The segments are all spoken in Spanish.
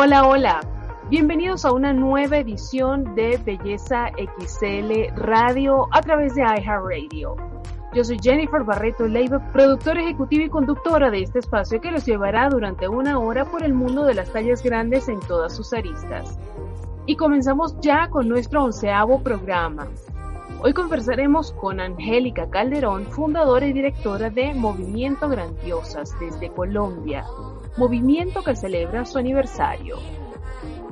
Hola, hola. Bienvenidos a una nueva edición de Belleza XL Radio a través de iHeartRadio. Yo soy Jennifer Barreto Leiva, productora ejecutiva y conductora de este espacio que los llevará durante una hora por el mundo de las tallas grandes en todas sus aristas. Y comenzamos ya con nuestro onceavo programa. Hoy conversaremos con Angélica Calderón, fundadora y directora de Movimiento Grandiosas desde Colombia, movimiento que celebra su aniversario.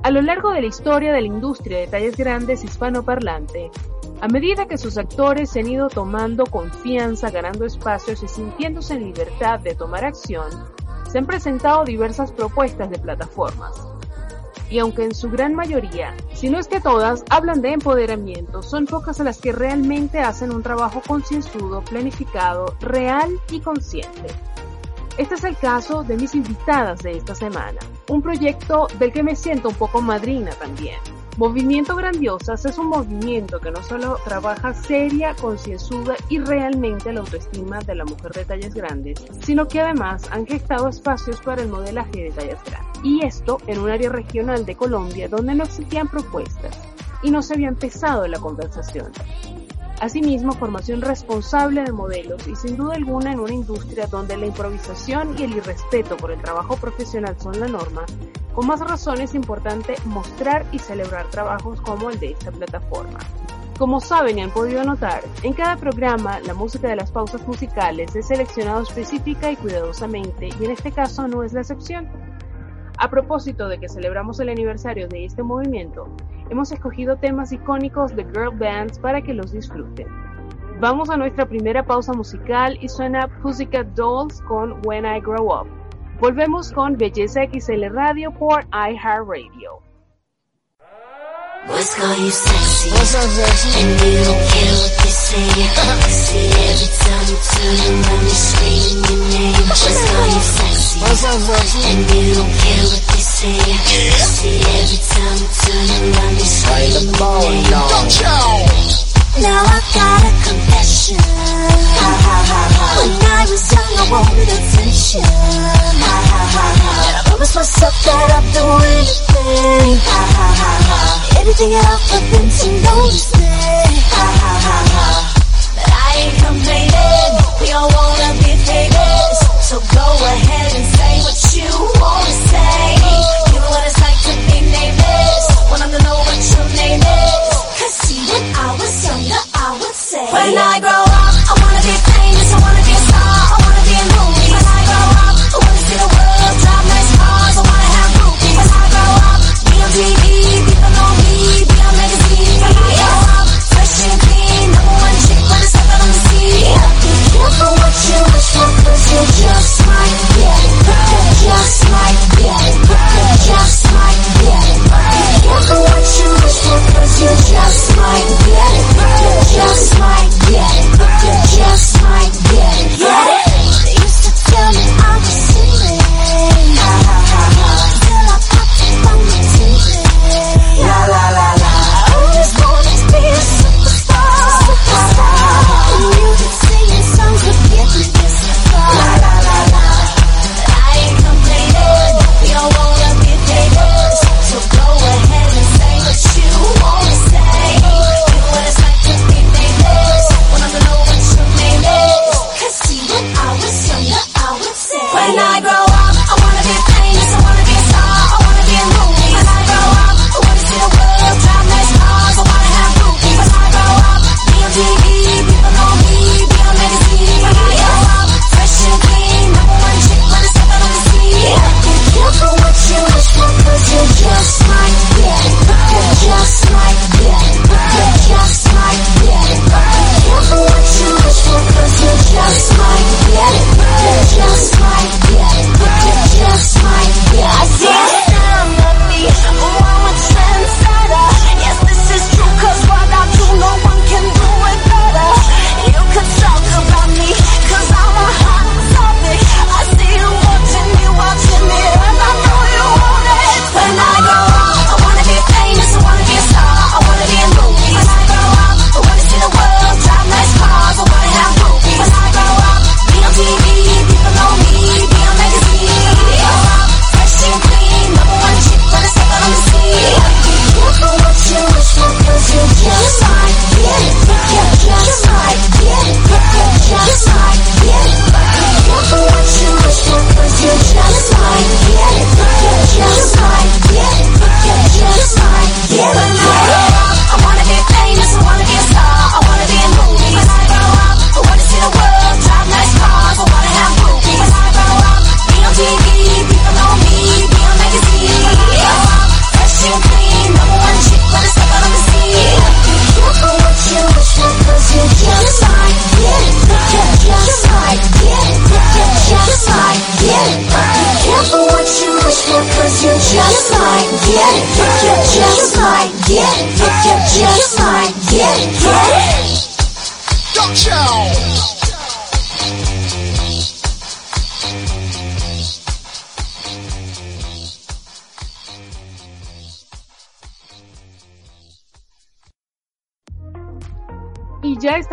A lo largo de la historia de la industria de tallas grandes hispanoparlante, a medida que sus actores se han ido tomando confianza, ganando espacios y sintiéndose en libertad de tomar acción, se han presentado diversas propuestas de plataformas. Y aunque en su gran mayoría, si no es que todas, hablan de empoderamiento, son pocas las que realmente hacen un trabajo concienzudo, planificado, real y consciente. Este es el caso de mis invitadas de esta semana, un proyecto del que me siento un poco madrina también. Movimiento Grandiosas es un movimiento que no solo trabaja seria, concienzuda y realmente la autoestima de la mujer de tallas grandes, sino que además han gestado espacios para el modelaje de tallas grandes. Y esto en un área regional de Colombia donde no existían propuestas y no se había empezado la conversación. Asimismo, formación responsable de modelos y sin duda alguna en una industria donde la improvisación y el irrespeto por el trabajo profesional son la norma, con más razón es importante mostrar y celebrar trabajos como el de esta plataforma. Como saben y han podido notar, en cada programa la música de las pausas musicales es seleccionado específica y cuidadosamente y en este caso no es la excepción. A propósito de que celebramos el aniversario de este movimiento, hemos escogido temas icónicos de girl bands para que los disfruten. Vamos a nuestra primera pausa musical y suena Pussycat Dolls con When I Grow Up. Volvemos con Belleza XL Radio por iHeartRadio. Call you sexy? What's up, sexy? And you don't care what they say. See every time you turn around, you're screaming your name. What's call you sexy? What's up, sexy? And you don't care what they say. See every time you turn around, you're screaming your name. Now I got a confession. When I was young, I wanted attention. And I promised myself that I'd do anything. Them to. But I ain't complaining. We all wanna be famous. So go ahead and say what you wanna nameless. Wanna know what your name is. Cause see, when I was younger, I would say. When I grow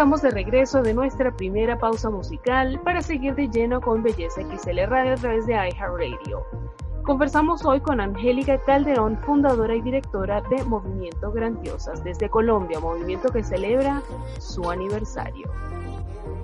estamos de regreso de nuestra primera pausa musical para seguir de lleno con Belleza XL Radio a través de iHeartRadio. Conversamos hoy con Angélica Calderón, fundadora y directora de Movimiento Grandiosas desde Colombia, movimiento que celebra su aniversario.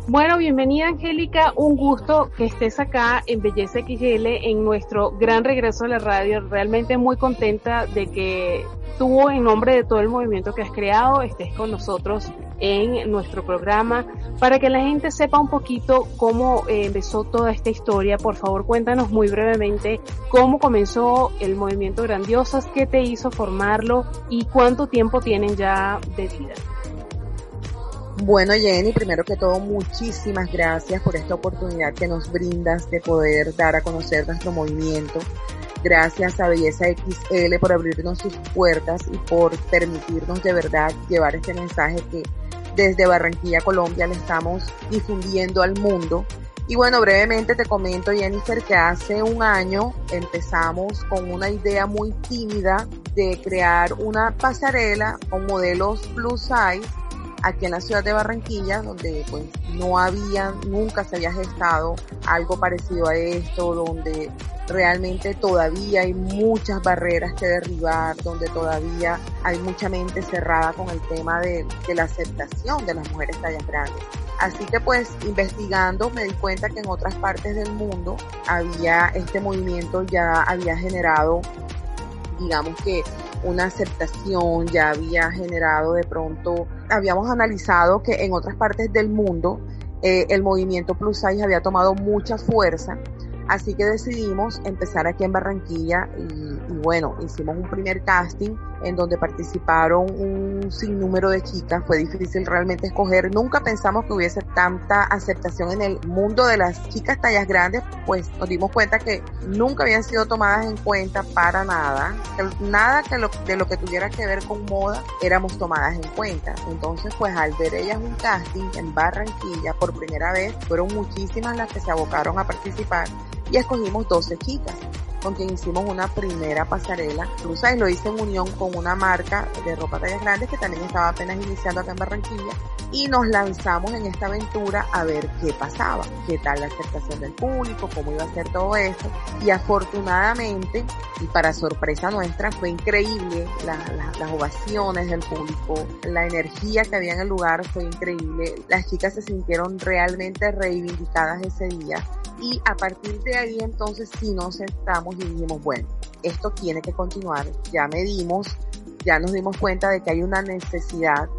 Bueno, bienvenida Angélica, un gusto que estés acá en Belleza XL en nuestro gran regreso a la radio. Realmente muy contenta de que tú, en nombre de todo el movimiento que has creado, estés con nosotros en nuestro programa para que la gente sepa un poquito cómo eh, empezó toda esta historia. Por favor, cuéntanos muy brevemente cómo comenzó el movimiento Grandiosas, qué te hizo formarlo y cuánto tiempo tienen ya de vida. Bueno, Jenny, primero que todo, muchísimas gracias por esta oportunidad que nos brindas de poder dar a conocer nuestro movimiento. Gracias a Belleza XL por abrirnos sus puertas y por permitirnos de verdad llevar este mensaje que desde Barranquilla, Colombia, le estamos difundiendo al mundo. Y bueno, brevemente te comento, Jennifer, que hace un año empezamos con una idea muy tímida de crear una pasarela con modelos plus size aquí en la ciudad de Barranquilla, donde pues no había, nunca se había gestado algo parecido a esto, donde realmente todavía hay muchas barreras que derribar, donde todavía hay mucha mente cerrada con el tema de, de la aceptación de las mujeres tallas grandes. Así que pues investigando me di cuenta que en otras partes del mundo había este movimiento ya había generado digamos que una aceptación, ya había generado de pronto, habíamos analizado que en otras partes del mundo eh, el movimiento plus size había tomado mucha fuerza, así que decidimos empezar aquí en Barranquilla y, y bueno, hicimos un primer casting en donde participaron un sinnúmero de chicas. Fue difícil realmente escoger. Nunca pensamos que hubiese tanta aceptación en el mundo de las chicas tallas grandes, pues nos dimos cuenta que nunca habían sido tomadas en cuenta para nada. nada que lo, de lo que tuviera que ver con moda éramos tomadas en cuenta. Entonces, pues al ver ellas un casting en Barranquilla por primera vez, fueron muchísimas las que se abocaron a participar y escogimos 12 chicas con quien hicimos una primera pasarela. Plus y lo hice en unión con una marca de ropa tallas grandes que también estaba apenas iniciando acá en Barranquilla y nos lanzamos en esta aventura a ver qué pasaba, qué tal la aceptación del público, cómo iba a ser todo eso. Y afortunadamente, y para sorpresa nuestra, fue increíble las ovaciones del público, la energía que había en el lugar fue increíble. Las chicas se sintieron realmente reivindicadas ese día y a partir de ahí entonces sí nos sentamos y dijimos, bueno, esto tiene que continuar, ya medimos, ya nos dimos cuenta de que hay una necesidad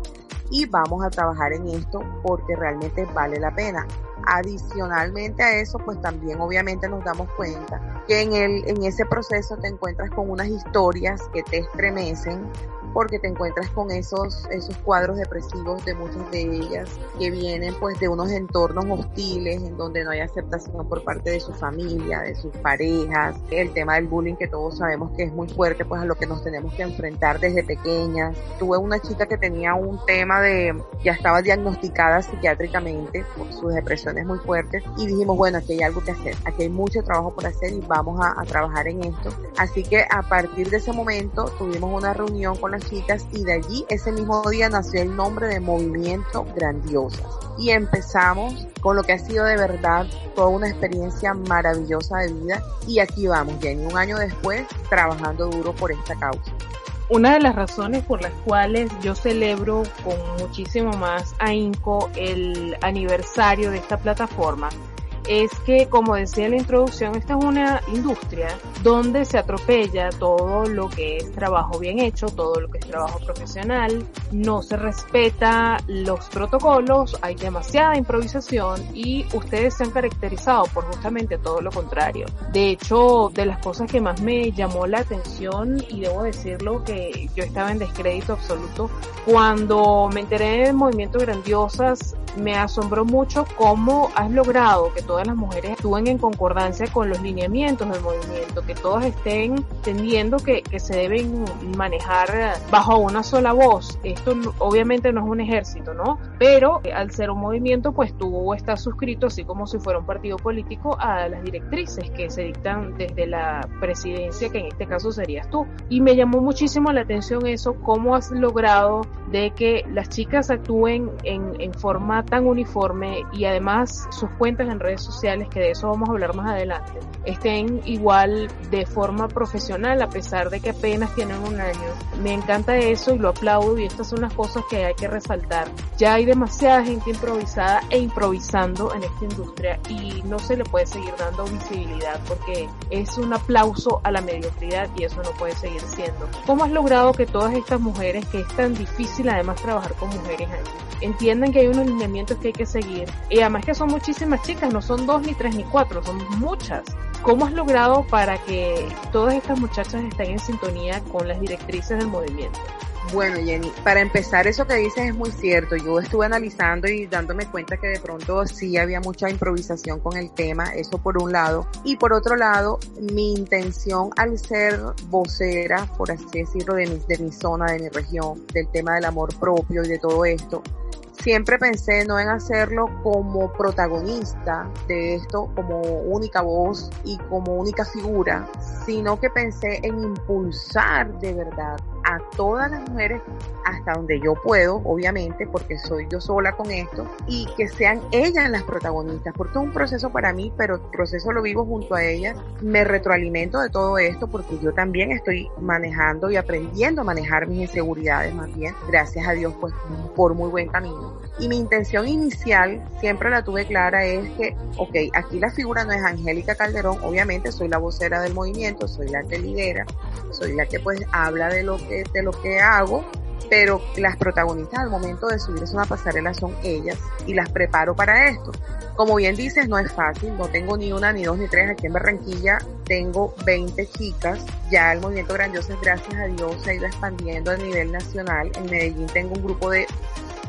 y vamos a trabajar en esto porque realmente vale la pena. Adicionalmente a eso, pues también obviamente nos damos cuenta que en el, en ese proceso te encuentras con unas historias que te estremecen, porque te encuentras con esos, esos cuadros depresivos de muchas de ellas que vienen pues de unos entornos hostiles en donde no hay aceptación por parte de su familia, de sus parejas, el tema del bullying que todos sabemos que es muy fuerte pues a lo que nos tenemos que enfrentar desde pequeñas. Tuve una chica que tenía un tema de, ya estaba diagnosticada psiquiátricamente por sus depresiones muy fuertes y dijimos bueno aquí hay algo que hacer, aquí hay mucho trabajo por hacer y vamos a, a trabajar en esto. Así que a partir de ese momento tuvimos una reunión con la y de allí ese mismo día nació el nombre de Movimiento Grandiosas. Y empezamos con lo que ha sido de verdad toda una experiencia maravillosa de vida y aquí vamos, Jenny, un año después trabajando duro por esta causa. Una de las razones por las cuales yo celebro con muchísimo más ahínco el aniversario de esta plataforma es que, como decía en la introducción, esta es una industria donde se atropella todo lo que es trabajo bien hecho, todo lo que es trabajo profesional, no se respeta los protocolos, hay demasiada improvisación y ustedes se han caracterizado por justamente todo lo contrario. De hecho, de las cosas que más me llamó la atención, y debo decirlo que yo estaba en descrédito absoluto, cuando me enteré del movimiento Grandiosas, me asombró mucho cómo has logrado que todas las mujeres actúen en concordancia con los lineamientos del movimiento, que todas estén entendiendo que, que se deben manejar bajo una sola voz. Esto obviamente no es un ejército, ¿no? Pero eh, al ser un movimiento, pues tú estás suscrito, así como si fuera un partido político, a las directrices que se dictan desde la presidencia, que en este caso serías tú. Y me llamó muchísimo la atención eso, cómo has logrado de que las chicas actúen en, en forma tan uniforme y además sus cuentas en redes sociales, que de eso vamos a hablar más adelante, estén igual de forma profesional a pesar de que apenas tienen un año. Me encanta eso y lo aplaudo y estas son las cosas que hay que resaltar. Ya hay demasiada gente improvisada e improvisando en esta industria y no se le puede seguir dando visibilidad porque es un aplauso a la mediocridad y eso no puede seguir siendo. ¿Cómo has logrado que todas estas mujeres, que es tan difícil además trabajar con mujeres entiendan que hay unos lineamientos que hay que seguir y además que son muchísimas chicas, no son dos ni tres ni cuatro, son muchas. ¿Cómo has logrado para que todas estas muchachas estén en sintonía con las directrices del movimiento? Bueno, Jenny, para empezar, eso que dices es muy cierto. Yo estuve analizando y dándome cuenta que de pronto sí había mucha improvisación con el tema, eso por un lado. Y por otro lado, mi intención al ser vocera, por así decirlo, de mi, de mi zona, de mi región, del tema del amor propio y de todo esto, siempre pensé no en hacerlo como protagonista de esto, como única voz y como única figura, sino que pensé en impulsar de verdad a todas las mujeres hasta donde yo puedo, obviamente, porque soy yo sola con esto, y que sean ellas las protagonistas, porque es un proceso para mí, pero el proceso lo vivo junto a ellas, me retroalimento de todo esto porque yo también estoy manejando y aprendiendo a manejar mis inseguridades más bien, gracias a Dios, pues por muy buen camino. Y mi intención inicial, siempre la tuve clara, es que, ok, aquí la figura no es Angélica Calderón, obviamente soy la vocera del movimiento, soy la que lidera, soy la que pues habla de lo que, de lo que hago, pero las protagonistas al momento de subirse a una pasarela son ellas y las preparo para esto. Como bien dices, no es fácil, no tengo ni una, ni dos, ni tres. Aquí en Barranquilla tengo 20 chicas. Ya el movimiento Grandiosas, gracias a Dios, se ha ido expandiendo a nivel nacional. En Medellín tengo un grupo de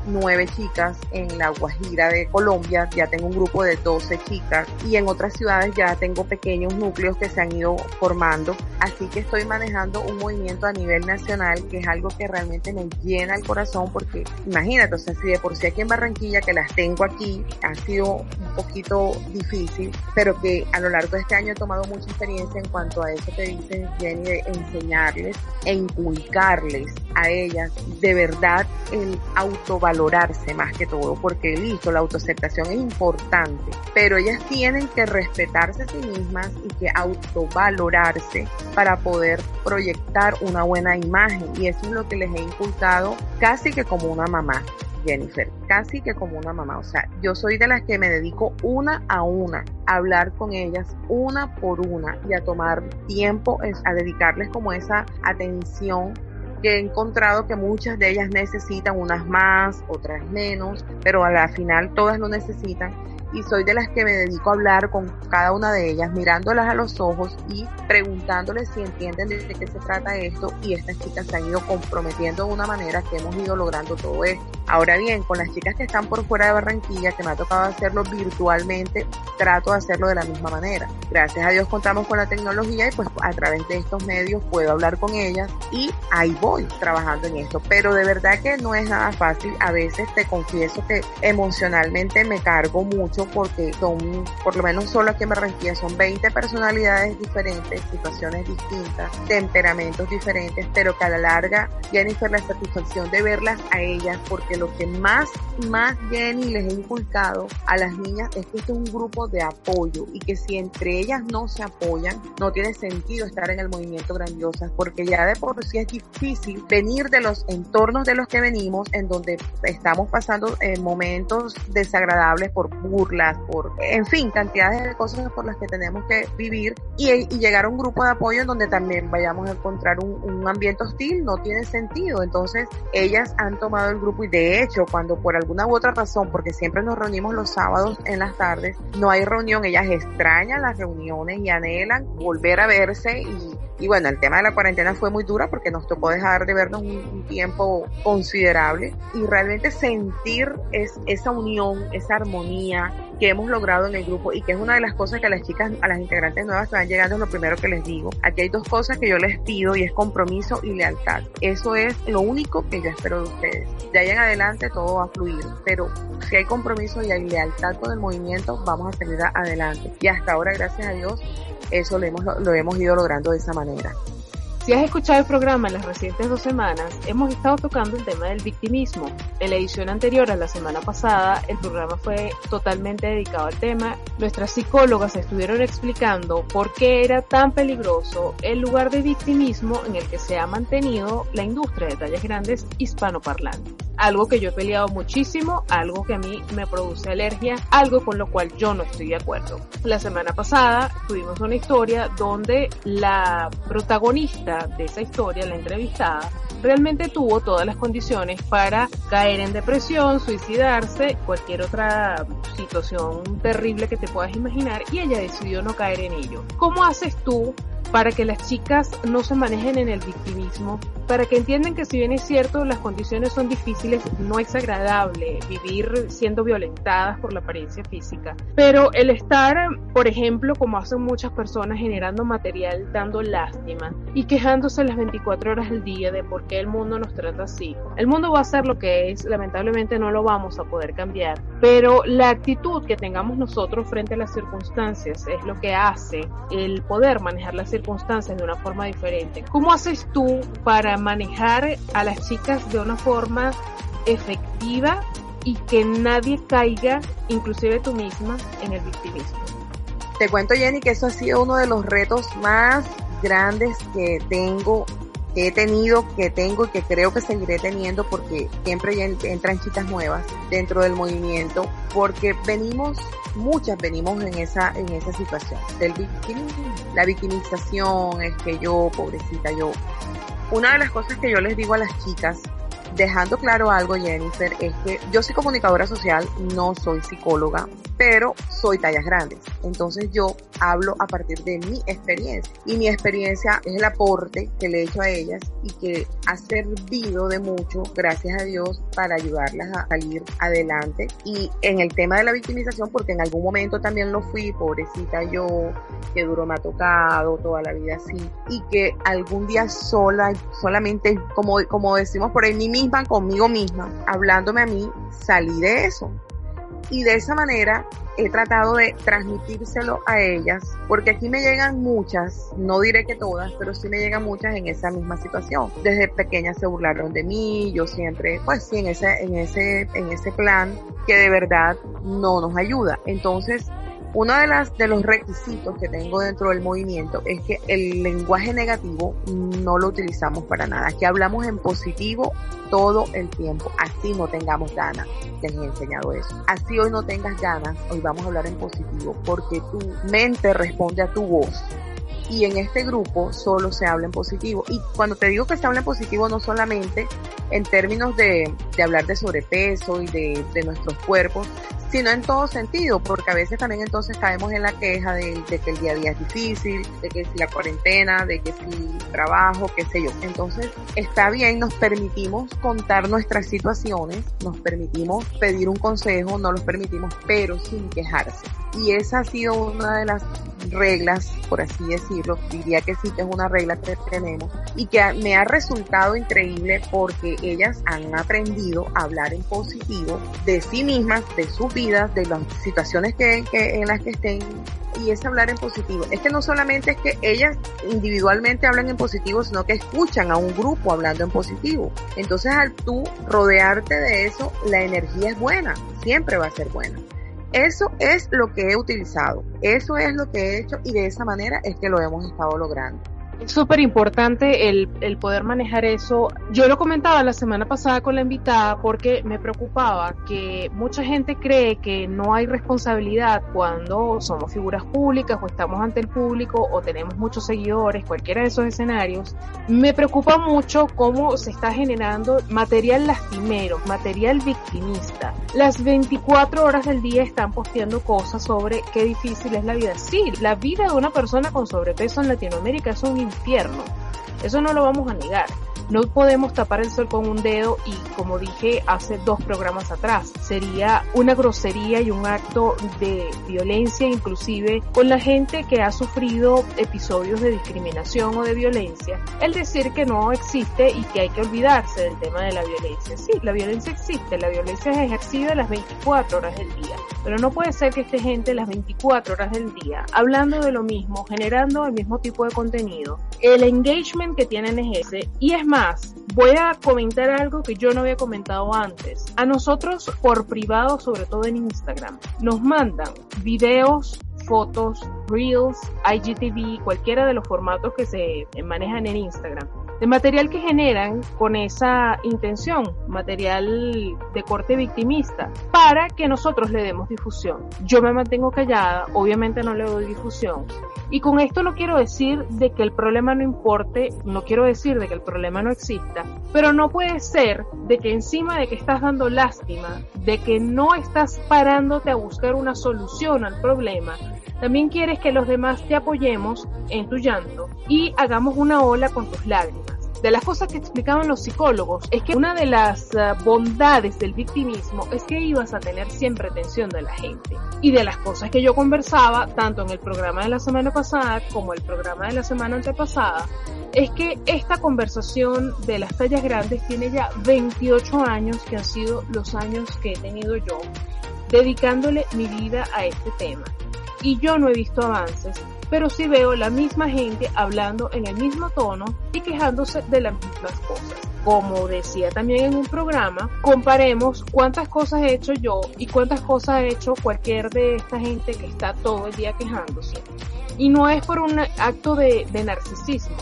nueve chicas, en La Guajira de Colombia ya tengo un grupo de 12 chicas y en otras ciudades ya tengo pequeños núcleos que se han ido formando. Así que estoy manejando un movimiento a nivel nacional que es algo que realmente me llena el corazón porque imagínate, o sea, si de por sí aquí en Barranquilla que las tengo aquí ha sido un poquito difícil, pero que a lo largo de este año he tomado mucha experiencia en cuanto a eso que dice Jenny de enseñarles e inculcarles a ellas de verdad el autovalor valorarse más que todo, porque listo, la autoaceptación es importante, pero ellas tienen que respetarse a sí mismas y que autovalorarse para poder proyectar una buena imagen y eso es lo que les he inculcado casi que como una mamá. Jennifer, casi que como una mamá. O sea, yo soy de las que me dedico una a una a hablar con ellas, una por una, y a tomar tiempo, a dedicarles como esa atención que he encontrado que muchas de ellas necesitan unas más, otras menos, pero a la final todas lo necesitan y soy de las que me dedico a hablar con cada una de ellas, mirándolas a los ojos y preguntándoles si entienden de qué se trata esto y estas chicas se han ido comprometiendo de una manera que hemos ido logrando todo esto. Ahora bien, con las chicas que están por fuera de Barranquilla, que me ha tocado hacerlo virtualmente, trato de hacerlo de la misma manera. Gracias a Dios contamos con la tecnología y pues a través de estos medios puedo hablar con ellas y ahí voy trabajando en esto. Pero de verdad que no es nada fácil. A veces te confieso que emocionalmente me cargo mucho porque son, por lo menos solo aquí en Barranquilla, son 20 personalidades diferentes, situaciones distintas, temperamentos diferentes, pero que a la larga, Jennifer, la satisfacción de verlas a ellas, porque lo que más, más Jenny les he inculcado a las niñas es que este es un grupo de apoyo y que si entre ellas no se apoyan, no tiene sentido estar en el movimiento grandiosas, porque ya de por sí es difícil venir de los entornos de los que venimos, en donde estamos pasando eh, momentos desagradables por burla por, en fin, cantidades de cosas por las que tenemos que vivir y, llegar a un grupo de apoyo en donde también vayamos a encontrar un, ambiente hostil no tiene sentido. Entonces, ellas han tomado el grupo y de hecho, cuando por alguna u otra razón, porque siempre nos reunimos los sábados en las tardes, no hay reunión, ellas extrañan las reuniones y anhelan volver a verse y Y bueno, el tema de la cuarentena fue muy dura porque nos tocó dejar de vernos un, tiempo considerable y realmente sentir es, esa unión, esa armonía que hemos logrado en el grupo y que es una de las cosas que a las chicas, a las integrantes nuevas que van llegando es lo primero que les digo. Aquí hay dos cosas que yo les pido y es compromiso y lealtad. Eso es lo único que yo espero de ustedes. De ahí en adelante todo va a fluir, pero si hay compromiso y hay lealtad con el movimiento, vamos a salir adelante. Y hasta ahora, gracias a Dios, eso lo hemos, lo hemos ido logrando de esa manera. Si has escuchado el programa en las recientes dos semanas, hemos estado tocando el tema del victimismo. En la edición anterior a la semana pasada, el programa fue totalmente dedicado al tema. Nuestras psicólogas estuvieron explicando por qué era tan peligroso el lugar de victimismo en el que se ha mantenido la industria de tallas grandes hispanoparlantes. Algo que yo he peleado muchísimo, algo que a mí me produce alergia, algo con lo cual yo no estoy de acuerdo. La semana pasada tuvimos una historia donde la protagonista de esa historia, la entrevistada, realmente tuvo todas las condiciones para caer en depresión, suicidarse, cualquier otra situación terrible que te puedas imaginar y ella decidió no caer en ello. ¿Cómo haces tú para que las chicas no se manejen en el victimismo, para que entiendan que si bien es cierto las condiciones son difíciles, no es agradable vivir siendo violentadas por la apariencia física, pero el estar, por ejemplo, como hacen muchas personas, generando material, dando lástima y quejándose las 24 horas del día de por qué el mundo nos trata así. El mundo va a ser lo que es, lamentablemente no lo vamos a poder cambiar, pero la actitud que tengamos nosotros frente a las circunstancias es lo que hace el poder manejar las circunstancias de una forma diferente. ¿Cómo haces tú para manejar a las chicas de una forma efectiva y que nadie caiga, inclusive tú misma, en el victimismo? Te cuento Jenny que eso ha sido uno de los retos más grandes que tengo que he tenido, que tengo y que creo que seguiré teniendo porque siempre entran chicas nuevas dentro del movimiento porque venimos muchas venimos en esa en esa situación del victimismo, la victimización es que yo pobrecita yo una de las cosas que yo les digo a las chicas dejando claro algo, Jennifer, es que yo soy comunicadora social, no soy psicóloga, pero soy tallas grandes. Entonces yo hablo a partir de mi experiencia. Y mi experiencia es el aporte que le he hecho a ellas y que ha servido de mucho, gracias a Dios, para ayudarlas a salir adelante. Y en el tema de la victimización, porque en algún momento también lo fui, pobrecita yo, que duro me ha tocado toda la vida así. Y que algún día sola, solamente, como, como decimos por ahí, mí misma, conmigo misma, hablándome a mí, salí de eso y de esa manera he tratado de transmitírselo a ellas, porque aquí me llegan muchas, no diré que todas, pero sí me llegan muchas en esa misma situación. Desde pequeñas se burlaron de mí, yo siempre, pues sí, en ese, en ese, en ese plan que de verdad no nos ayuda. Entonces, uno de, las, de los requisitos que tengo dentro del movimiento es que el lenguaje negativo no lo utilizamos para nada, que hablamos en positivo todo el tiempo, así no tengamos ganas, les he enseñado eso. Así hoy no tengas ganas, hoy vamos a hablar en positivo, porque tu mente responde a tu voz y en este grupo solo se habla en positivo. Y cuando te digo que se habla en positivo, no solamente en términos de, de hablar de sobrepeso y de, de, nuestros cuerpos, sino en todo sentido, porque a veces también entonces caemos en la queja de, de, que el día a día es difícil, de que si la cuarentena, de que si trabajo, qué sé yo. Entonces está bien, nos permitimos contar nuestras situaciones, nos permitimos pedir un consejo, no los permitimos, pero sin quejarse. Y esa ha sido una de las reglas, por así decirlo, diría que sí que es una regla que tenemos y que me ha resultado increíble porque ellas han aprendido a hablar en positivo de sí mismas, de sus vidas, de las situaciones que, en las que estén y es hablar en positivo. Es que no solamente es que ellas individualmente hablan en positivo, sino que escuchan a un grupo hablando en positivo. Entonces al tú rodearte de eso, la energía es buena, siempre va a ser buena. Eso es lo que he utilizado, eso es lo que he hecho y de esa manera es que lo hemos estado logrando. Es súper importante el, el, poder manejar eso. Yo lo comentaba la semana pasada con la invitada porque me preocupaba que mucha gente cree que no hay responsabilidad cuando somos figuras públicas o estamos ante el público o tenemos muchos seguidores, cualquiera de esos escenarios. Me preocupa mucho cómo se está generando material lastimero, material victimista. Las 24 horas del día están posteando cosas sobre qué difícil es la vida. Sí, la vida de una persona con sobrepeso en Latinoamérica es un infierno. Eso no lo vamos a negar. No podemos tapar el sol con un dedo y, como dije hace dos programas atrás, sería una grosería y un acto de violencia inclusive con la gente que ha sufrido episodios de discriminación o de violencia, el decir que no existe y que hay que olvidarse del tema de la violencia. Sí, la violencia existe, la violencia es ejercida las 24 horas del día, pero no puede ser que esté gente las 24 horas del día hablando de lo mismo, generando el mismo tipo de contenido. El engagement que tienen es ese y es más, voy a comentar algo que yo no había comentado antes. A nosotros por privado, sobre todo en Instagram, nos mandan videos, fotos, reels, IGTV, cualquiera de los formatos que se manejan en Instagram de material que generan con esa intención, material de corte victimista, para que nosotros le demos difusión. Yo me mantengo callada, obviamente no le doy difusión. Y con esto no quiero decir de que el problema no importe, no quiero decir de que el problema no exista, pero no puede ser de que encima de que estás dando lástima, de que no estás parándote a buscar una solución al problema, también quieres que los demás te apoyemos en tu llanto y hagamos una ola con tus lágrimas de las cosas que explicaban los psicólogos es que una de las eh, bondades del victimismo es que ibas a tener siempre atención de la gente. Y de las cosas que yo conversaba, tanto en el programa de la semana pasada como el programa de la semana antepasada, es que esta conversación de las tallas grandes tiene ya 28 años que han sido los años que he tenido yo dedicándole mi vida a este tema. Y yo no he visto avances pero sí veo la misma gente hablando en el mismo tono y quejándose de las mismas cosas. Como decía también en un programa, comparemos cuántas cosas he hecho yo y cuántas cosas ha hecho cualquier de esta gente que está todo el día quejándose. Y no es por un acto de, narcisismo,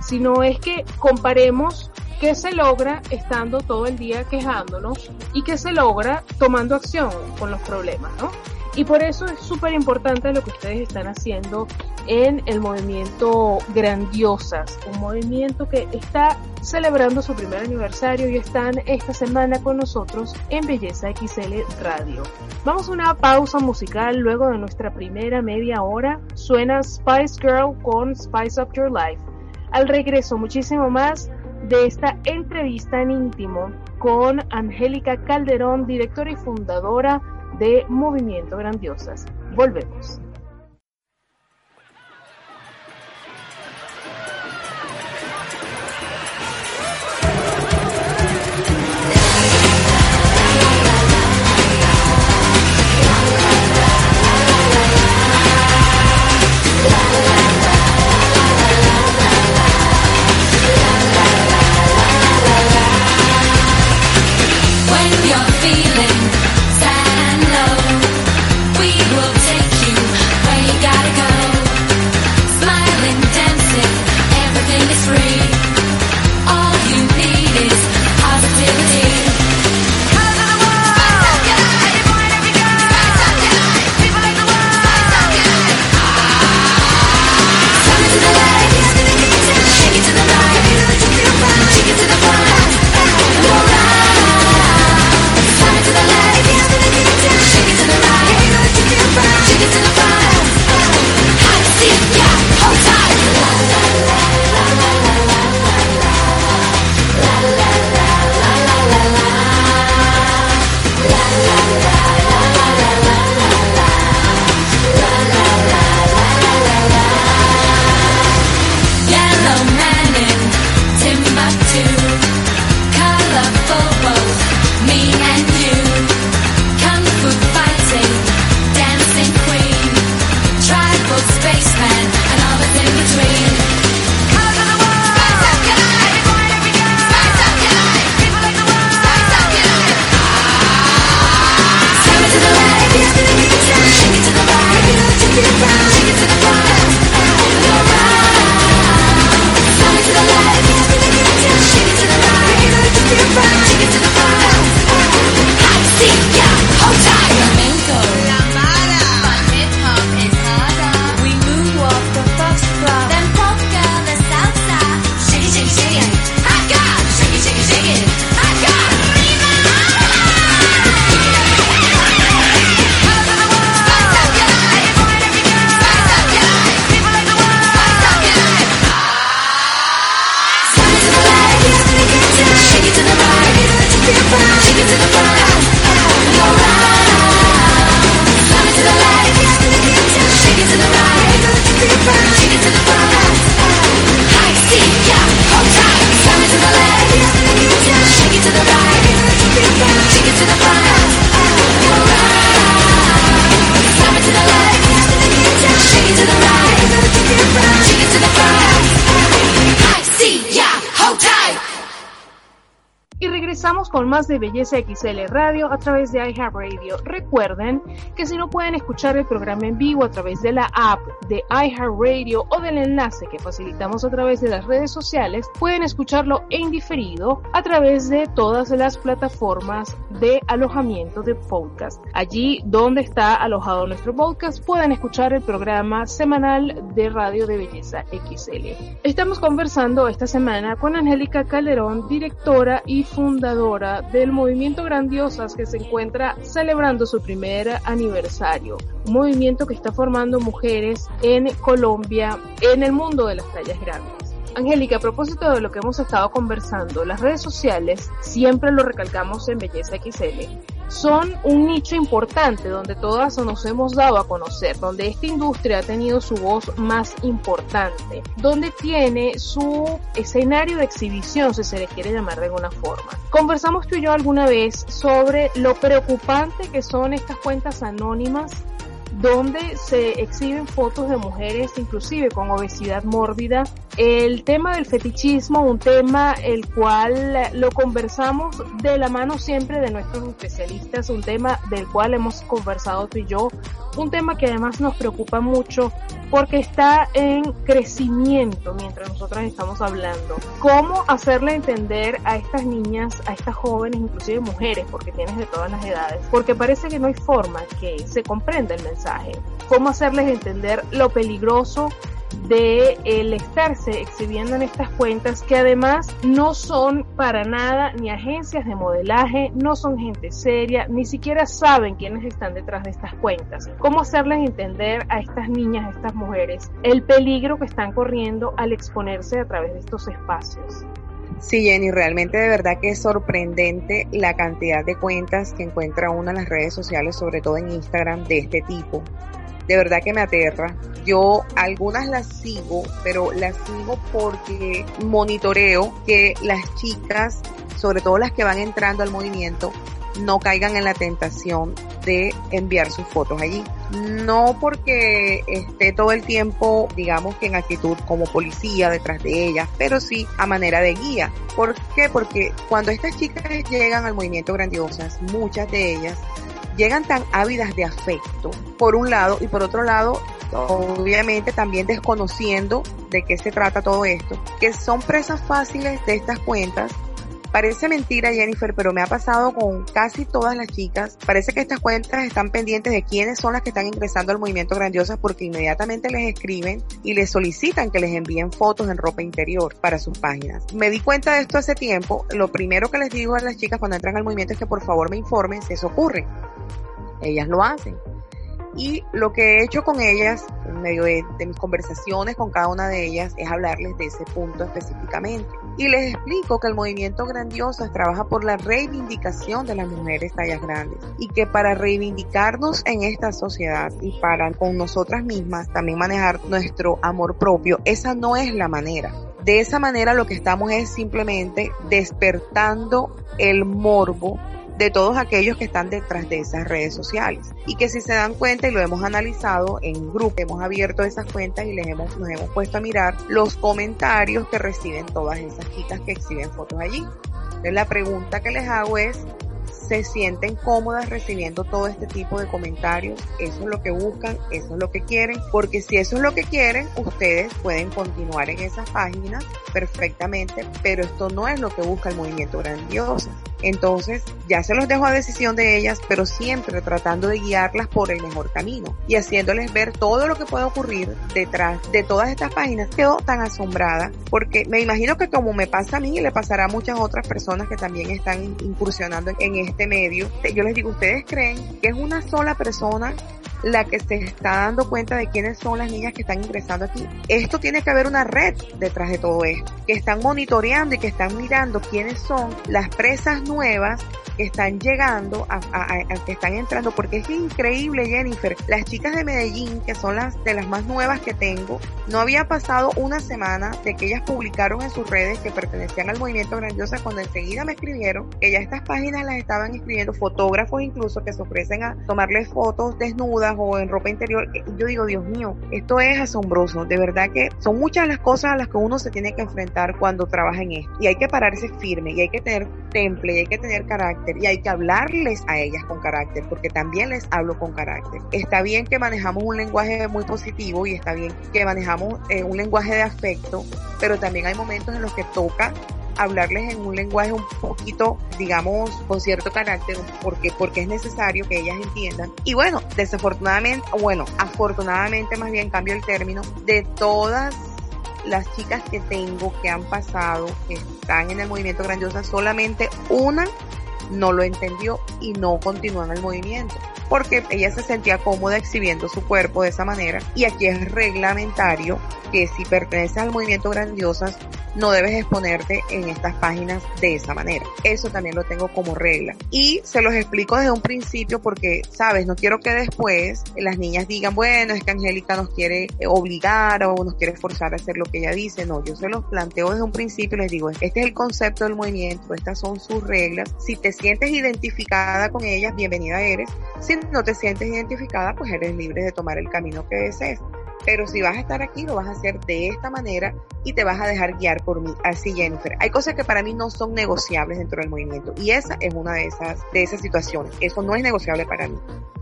sino es que comparemos qué se logra estando todo el día quejándonos y qué se logra tomando acción con los problemas, ¿no? Y por eso es súper importante lo que ustedes están haciendo en el movimiento Grandiosas, un movimiento que está celebrando su primer aniversario y están esta semana con nosotros en Belleza XL Radio. Vamos a una pausa musical luego de nuestra primera media hora. Suena Spice Girl con Spice Up Your Life. Al regreso, muchísimo más de esta entrevista en íntimo con Angélica Calderón, directora y fundadora de Movimiento Grandiosas. Volvemos. Con más de Belleza XL Radio a través de iHeartRadio. Recuerden que si no pueden escuchar el programa en vivo a través de la app de iHeartRadio o del enlace que facilitamos a través de las redes sociales, pueden escucharlo en diferido a través de todas las plataformas de alojamiento de podcast. Allí donde está alojado nuestro podcast pueden escuchar el programa semanal de Radio de Belleza XL. Estamos conversando esta semana con Angélica Calderón, directora y fundadora del movimiento Grandiosas que se encuentra celebrando su primer aniversario. Un movimiento que está formando mujeres en Colombia en el mundo de las tallas grandes. Angélica, a propósito de lo que hemos estado conversando, las redes sociales, siempre lo recalcamos en Belleza XL, son un nicho importante donde todas nos hemos dado a conocer, donde esta industria ha tenido su voz más importante, donde tiene su escenario de exhibición, si se le quiere llamar de alguna forma. Conversamos tú y yo alguna vez sobre lo preocupante que son estas cuentas anónimas donde se exhiben fotos de mujeres inclusive con obesidad mórbida. El tema del fetichismo, un tema el cual lo conversamos de la mano siempre de nuestros especialistas, un tema del cual hemos conversado tú y yo, un tema que además nos preocupa mucho porque está en crecimiento mientras nosotras estamos hablando. ¿Cómo hacerle entender a estas niñas, a estas jóvenes, inclusive mujeres, porque tienes de todas las edades? Porque parece que no hay forma que se comprenda el mensaje Cómo hacerles entender lo peligroso de el estarse exhibiendo en estas cuentas que además no son para nada ni agencias de modelaje, no son gente seria, ni siquiera saben quiénes están detrás de estas cuentas. Cómo hacerles entender a estas niñas, a estas mujeres, el peligro que están corriendo al exponerse a través de estos espacios. Sí, Jenny, realmente de verdad que es sorprendente la cantidad de cuentas que encuentra uno en las redes sociales, sobre todo en Instagram, de este tipo. De verdad que me aterra. Yo algunas las sigo, pero las sigo porque monitoreo que las chicas, sobre todo las que van entrando al movimiento, no caigan en la tentación de enviar sus fotos allí. No porque esté todo el tiempo, digamos que en actitud como policía detrás de ellas, pero sí a manera de guía. ¿Por qué? Porque cuando estas chicas llegan al movimiento grandiosas, muchas de ellas llegan tan ávidas de afecto, por un lado, y por otro lado, obviamente también desconociendo de qué se trata todo esto, que son presas fáciles de estas cuentas Parece mentira, Jennifer, pero me ha pasado con casi todas las chicas. Parece que estas cuentas están pendientes de quiénes son las que están ingresando al movimiento Grandiosas porque inmediatamente les escriben y les solicitan que les envíen fotos en ropa interior para sus páginas. Me di cuenta de esto hace tiempo. Lo primero que les digo a las chicas cuando entran al movimiento es que por favor me informen si eso ocurre. Ellas lo hacen. Y lo que he hecho con ellas, en medio de, mis conversaciones con cada una de ellas, es hablarles de ese punto específicamente. Y les explico que el movimiento Grandiosas trabaja por la reivindicación de las mujeres tallas grandes. Y que para reivindicarnos en esta sociedad y para con nosotras mismas también manejar nuestro amor propio, esa no es la manera. De esa manera lo que estamos es simplemente despertando el morbo de todos aquellos que están detrás de esas redes sociales. Y que si se dan cuenta y lo hemos analizado en grupo, hemos abierto esas cuentas y les hemos, nos hemos puesto a mirar los comentarios que reciben todas esas chicas que exhiben fotos allí. Entonces la pregunta que les hago es, se sienten cómodas recibiendo todo este tipo de comentarios. Eso es lo que buscan, eso es lo que quieren, porque si eso es lo que quieren, ustedes pueden continuar en esas páginas perfectamente, pero esto no es lo que busca el movimiento grandioso. Entonces, ya se los dejo a decisión de ellas, pero siempre tratando de guiarlas por el mejor camino y haciéndoles ver todo lo que puede ocurrir detrás de todas estas páginas. Quedo tan asombrada porque me imagino que como me pasa a mí y le pasará a muchas otras personas que también están incursionando en este medio, yo les digo, ¿ustedes creen que es una sola persona la que se está dando cuenta de quiénes son las niñas que están ingresando aquí. Esto tiene que haber una red detrás de todo esto, que están monitoreando y que están mirando quiénes son las presas nuevas que están llegando, a, que están entrando, porque es increíble, Jennifer. Las chicas de Medellín, que son las de las más nuevas que tengo, no había pasado una semana de que ellas publicaron en sus redes que pertenecían al movimiento Grandiosa cuando enseguida me escribieron que ya estas páginas las estaban escribiendo fotógrafos incluso que se ofrecen a tomarles fotos desnudas o en ropa interior. Eh, yo digo, Dios mío, esto es asombroso. De verdad que son muchas las cosas a las que uno se tiene que enfrentar cuando trabaja en esto. Y hay que pararse firme, y hay que tener temple, y hay que tener carácter, y hay que hablarles a ellas con carácter, porque también les hablo con carácter. Está bien que manejamos un lenguaje muy positivo y está bien que manejamos eh, un lenguaje de afecto, pero también hay momentos en los que toca hablarles en un lenguaje un poquito, digamos, con cierto carácter, porque, porque es necesario que ellas entiendan. Y bueno, desafortunadamente, bueno, afortunadamente más bien cambio el término, de todas las chicas que tengo que han pasado, que están en el movimiento grandiosa, solamente una no lo entendió y no continuó en el movimiento porque ella se sentía cómoda exhibiendo su cuerpo de esa manera y aquí es reglamentario que si perteneces al movimiento grandiosas no debes exponerte en estas páginas de esa manera. Eso también lo tengo como regla. Y se los explico desde un principio porque, sabes, no quiero que después las niñas digan, bueno, es que Angélica nos quiere eh, obligar o nos quiere forzar a hacer lo que ella dice. No, yo se los planteo desde un principio y les digo, este es el concepto del movimiento, estas son sus reglas. Si te sientes identificada con ellas, bienvenida eres. Si no te sientes identificada, pues eres libre de tomar el camino que desees pero si vas a estar aquí lo vas a hacer de esta manera y te vas a dejar guiar por mí. Así Jennifer, hay cosas que para mí no son negociables dentro del movimiento y esa es una de esas de esas situaciones. Eso no es negociable para mí.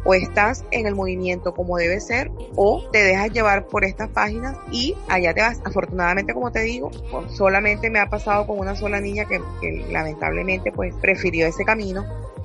O estás en el movimiento como debe ser o te dejas llevar por estas páginas y allá te vas. Afortunadamente, como te digo, solamente me ha pasado con una sola niña que, lamentablemente pues prefirió ese camino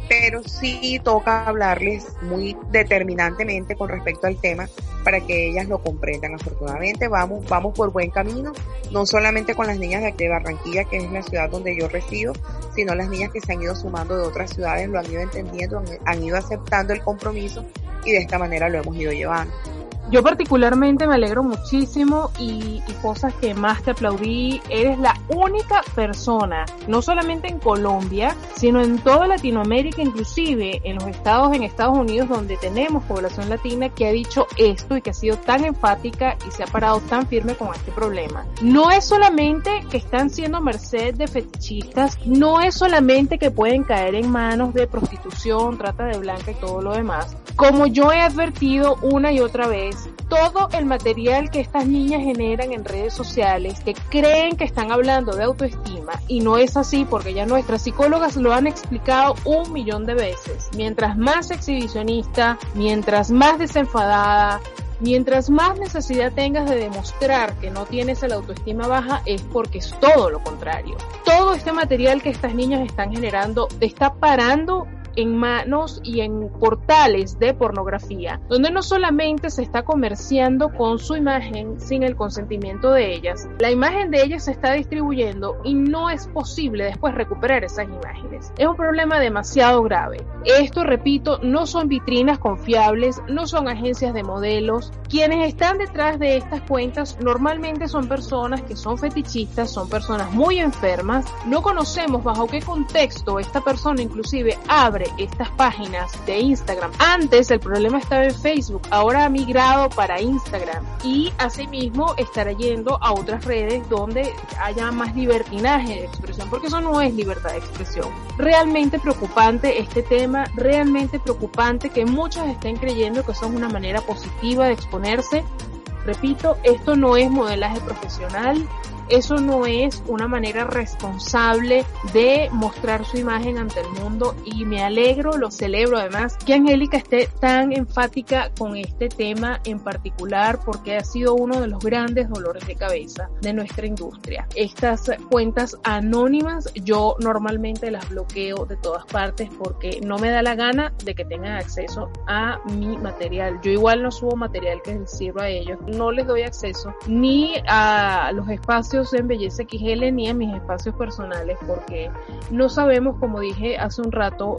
pero sí toca hablarles muy determinantemente con respecto al tema para que ellas lo comprendan. Afortunadamente vamos, vamos por buen camino, no solamente con las niñas de de Barranquilla, que es la ciudad donde yo resido, sino las niñas que se han ido sumando de otras ciudades, lo han ido entendiendo, han ido aceptando el compromiso y de esta manera lo hemos ido llevando. Yo particularmente me alegro muchísimo y, cosas que más te aplaudí, eres la única persona, no solamente en Colombia, sino en toda Latinoamérica, inclusive en los estados en Estados Unidos donde tenemos población latina que ha dicho esto y que ha sido tan enfática y se ha parado tan firme con este problema. No es solamente que están siendo merced de fetichistas, no es solamente que pueden caer en manos de prostitución, trata de blanca y todo lo demás. Como yo he advertido una y otra vez, todo el material que estas niñas generan en redes sociales, que creen que están hablando de autoestima, y no es así porque ya nuestras psicólogas lo han explicado un millón de veces. Mientras más exhibicionista, mientras más desenfadada, Mientras más necesidad tengas de demostrar que no tienes la autoestima baja es porque es todo lo contrario. Todo este material que estas niñas están generando te está parando en manos y en portales de pornografía, donde no solamente se está comerciando con su imagen sin el consentimiento de ellas, la imagen de ellas se está distribuyendo y no es posible después recuperar esas imágenes. Es un problema demasiado grave. Esto, repito, no son vitrinas confiables, no son agencias de modelos. Quienes están detrás de estas cuentas normalmente son personas que son fetichistas, son personas muy enfermas. No conocemos bajo qué contexto esta persona inclusive abre estas páginas de Instagram. Antes el problema estaba en Facebook, ahora ha migrado para Instagram y asimismo estará yendo a otras redes donde haya más libertinaje de expresión, porque eso no es libertad de expresión. Realmente preocupante este tema, realmente preocupante que muchos estén creyendo que es una manera positiva de exponerse. Repito, esto no es modelaje profesional, eso no es una manera responsable de mostrar su imagen ante el mundo y me alegro, lo celebro además que Angélica esté tan enfática con este tema en particular porque ha sido uno de los grandes dolores de cabeza de nuestra industria. Estas cuentas anónimas yo normalmente las bloqueo de todas partes porque no me da la gana de que tengan acceso a mi material. Yo igual no subo material que les sirva a ellos, no les doy acceso ni a los espacios en Belleza XL ni en mis espacios personales porque no sabemos, como dije hace un rato,